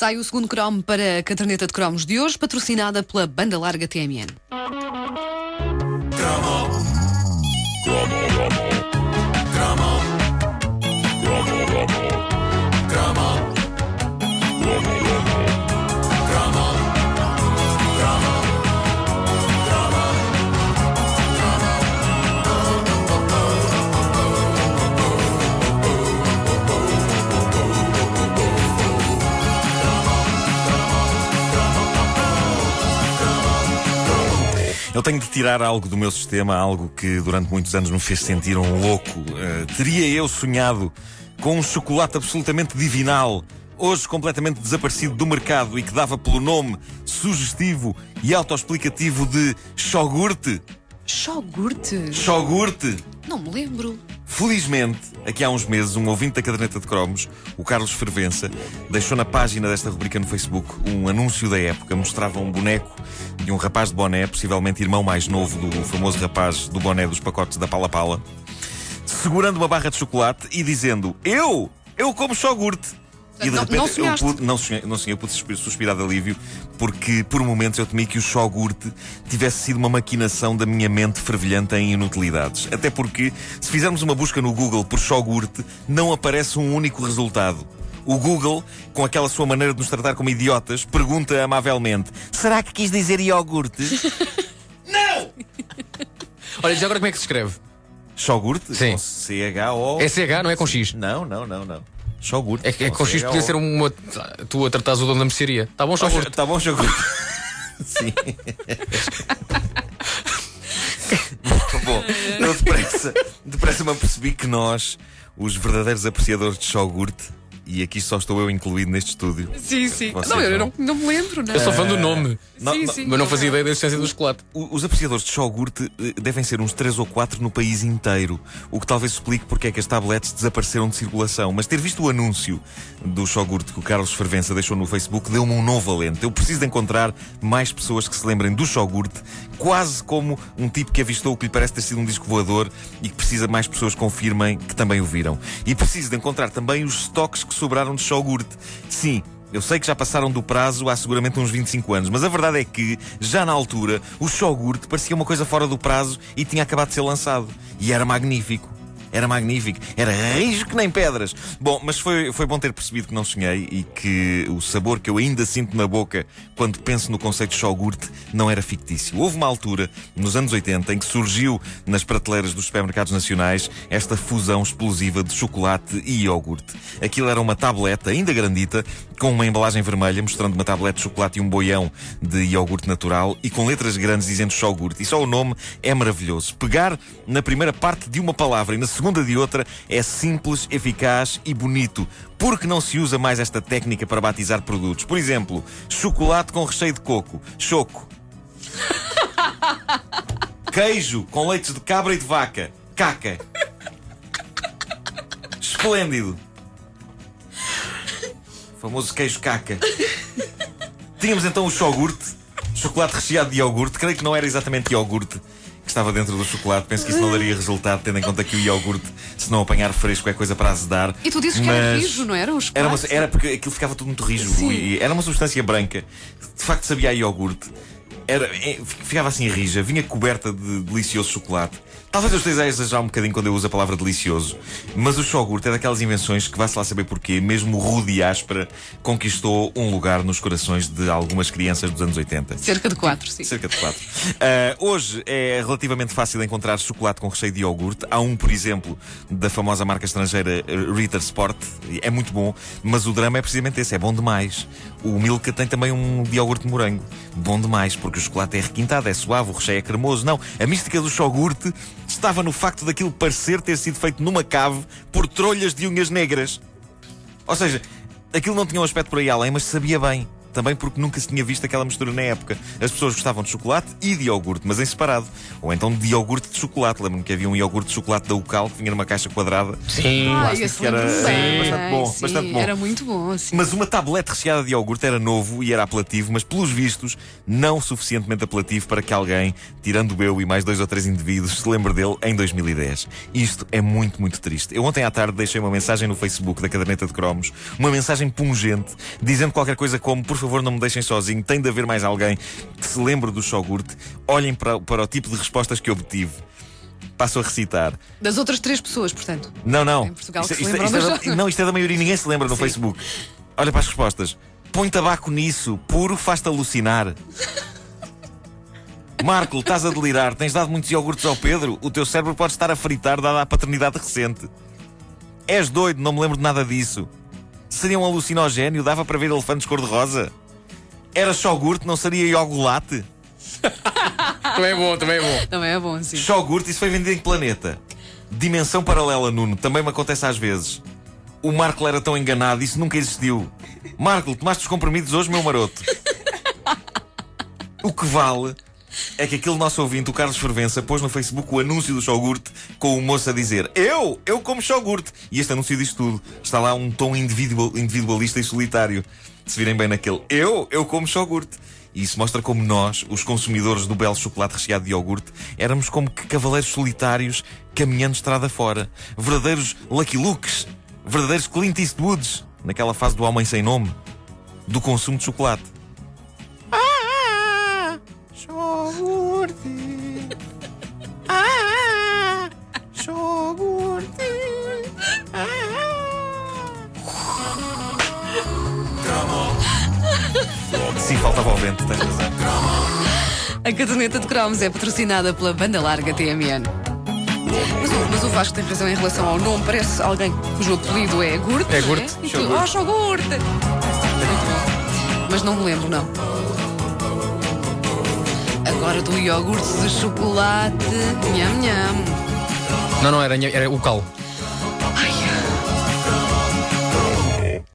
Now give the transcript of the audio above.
Sai o segundo cromo para a caderneta de cromos de hoje, patrocinada pela banda larga TMN. Eu tenho de tirar algo do meu sistema, algo que durante muitos anos me fez sentir um louco. Uh, teria eu sonhado com um chocolate absolutamente divinal, hoje completamente desaparecido do mercado e que dava pelo nome sugestivo e autoexplicativo de Chogurte? Chogurte? Chogurte! Não me lembro. Felizmente, aqui há uns meses, um ouvinte da caderneta de cromos, o Carlos Fervença, deixou na página desta rubrica no Facebook um anúncio da época. Mostrava um boneco de um rapaz de boné, possivelmente irmão mais novo do famoso rapaz do boné dos pacotes da Pala Pala, segurando uma barra de chocolate e dizendo: Eu! Eu como chogurte! E de não, repente não eu pude, não sonhei, não sonhei, eu pude suspirar de alívio porque por momentos eu temi que o Shogurte tivesse sido uma maquinação da minha mente fervilhante em inutilidades. Até porque, se fizermos uma busca no Google por Shogurte, não aparece um único resultado. O Google, com aquela sua maneira de nos tratar como idiotas, pergunta amavelmente: Será que quis dizer iogurte? não! Olha, já agora como é que se escreve? Shogurte? Sim. Com C-H-O. É C-H, não é com X? Não, não, não, não. Shogurt. É, é com X podia ser uma. Tu a tratares o dono da mercearia. Tá bom, Shogurt? Tá bom, Shogurt. Sim. bom, eu depressa, depressa me apercebi que nós, os verdadeiros apreciadores de Shogurt, e aqui só estou eu incluído neste estúdio. Sim, sim. Vocês não, eu não, não me lembro, não. Eu sou fã do nome. Não, sim, sim, mas não fazia ideia da existência do chocolate. Os apreciadores de Shogurt eh, devem ser uns 3 ou 4 no país inteiro, o que talvez explique porque é que as tabletes desapareceram de circulação. Mas ter visto o anúncio do Shogurt que o Carlos Fervença deixou no Facebook deu-me um novo alento. Eu preciso de encontrar mais pessoas que se lembrem do Shogurt, quase como um tipo que avistou o que lhe parece ter sido um disco voador e que precisa mais pessoas confirmem que também o viram. E preciso de encontrar também os estoques que sobraram de Shogurt. Sim, eu sei que já passaram do prazo há seguramente uns 25 anos, mas a verdade é que, já na altura, o Shogurt parecia uma coisa fora do prazo e tinha acabado de ser lançado. E era magnífico. Era magnífico. Era rijo que nem pedras. Bom, mas foi, foi bom ter percebido que não sonhei e que o sabor que eu ainda sinto na boca quando penso no conceito de shogurt não era fictício. Houve uma altura, nos anos 80, em que surgiu nas prateleiras dos supermercados nacionais esta fusão explosiva de chocolate e iogurte. Aquilo era uma tableta, ainda grandita, com uma embalagem vermelha mostrando uma tableta de chocolate e um boião de iogurte natural e com letras grandes dizendo shogurt. E só o nome é maravilhoso. Pegar na primeira parte de uma palavra e na segunda de outra é simples, eficaz e bonito. Porque não se usa mais esta técnica para batizar produtos? Por exemplo, chocolate com recheio de coco. Choco. Queijo com leites de cabra e de vaca. Caca. Esplêndido. Famoso queijo caca. Tínhamos então o shogurte, chocolate recheado de iogurte. Creio que não era exatamente iogurte que estava dentro do chocolate. Penso que isso não daria resultado, tendo em conta que o iogurte, se não apanhar fresco, é coisa para azedar. E tu dizes que era rijo, não era? O era, uma, era porque aquilo ficava tudo muito rijo. E era uma substância branca. De facto, sabia a iogurte. Era, é, ficava assim rija, vinha coberta de delicioso chocolate. Talvez eu esteja a exagerar um bocadinho quando eu uso a palavra delicioso, mas o shogurt é daquelas invenções que vá-se lá saber porquê, mesmo rude e áspera, conquistou um lugar nos corações de algumas crianças dos anos 80. Cerca de quatro, sim. Cerca de quatro. Uh, hoje é relativamente fácil encontrar chocolate com recheio de iogurte. Há um, por exemplo, da famosa marca estrangeira Ritter Sport. É muito bom, mas o drama é precisamente esse, é bom demais. O Milka tem também um de iogurte de morango. Bom demais, porque o chocolate é requintado, é suave, o recheio é cremoso. Não, a mística do shogurte estava no facto daquilo parecer ter sido feito numa cave por trolhas de unhas negras. Ou seja, aquilo não tinha um aspecto por aí além, mas sabia bem. Também porque nunca se tinha visto aquela mistura na época. As pessoas gostavam de chocolate e de iogurte, mas em separado. Ou então de iogurte de chocolate. Lembro-me que havia um iogurte de chocolate da Ucal que vinha numa caixa quadrada. Sim. Ah, que era- sim, bastante bom, Sim, bastante bom. Era muito bom, sim. Mas uma tablete recheada de iogurte era novo e era apelativo, mas pelos vistos, não suficientemente apelativo para que alguém, tirando eu e mais dois ou três indivíduos, se lembre dele em 2010. Isto é muito, muito triste. Eu ontem à tarde deixei uma mensagem no Facebook da caderneta de cromos, uma mensagem pungente, dizendo qualquer coisa como: por favor, não me deixem sozinho, tem de haver mais alguém que se lembre do iogurte. Olhem para, para o tipo de respostas que obtive. Passo a recitar. Das outras três pessoas, portanto. Não, não. Em Portugal Isto- isto- isto é dos- da- Não, isto é da maioria, ninguém se lembra no Sim. Facebook. Olha para as respostas. Põe tabaco nisso, puro faz-te alucinar. Marco, estás a delirar, tens dado muitos iogurtes ao Pedro, o teu cérebro pode estar a fritar dada a paternidade recente. És doido, não me lembro de nada disso. Seria um alucinogénio, dava para ver elefantes cor-de-rosa. Era iogurte, não seria iogolate? Também é bom, também é bom. Também é bom, sim. Iogurte, isso foi vendido em planeta. Dimensão paralela, Nuno, também me acontece às vezes. O Marco era tão enganado, isso nunca existiu. Marco, tomaste os comprimidos hoje, meu maroto. O que vale é que aquele nosso ouvinte, o Carlos Fervença, pôs no Facebook o anúncio do iogurte com o moço a dizer Eu, eu como iogurte. E este anúncio diz tudo. Está lá um tom individual- individualista e solitário. Se virem bem naquele Eu, eu como iogurte. E isso mostra como nós, os consumidores do belo chocolate recheado de iogurte, éramos como que cavaleiros solitários caminhando estrada fora. Verdadeiros Lucky Lukes. Verdadeiros Clint Eastwoods. Naquela fase do homem sem nome. Do consumo de chocolate. Iogurte. Ah, iogurte. Sim, faltava o vento, tens razão. A caderneta de cromos é patrocinada pela banda larga TMN. Mas, o- mas o Vasco tem razão em relação ao nome. Parece alguém cujo apelido é Gurte. É não Gurte, E tu, Shogurte. Oh! Muito bom. Mas não me lembro, não. Agora do iogurte de chocolate. Nham, nham. Não, não, era, era o cal.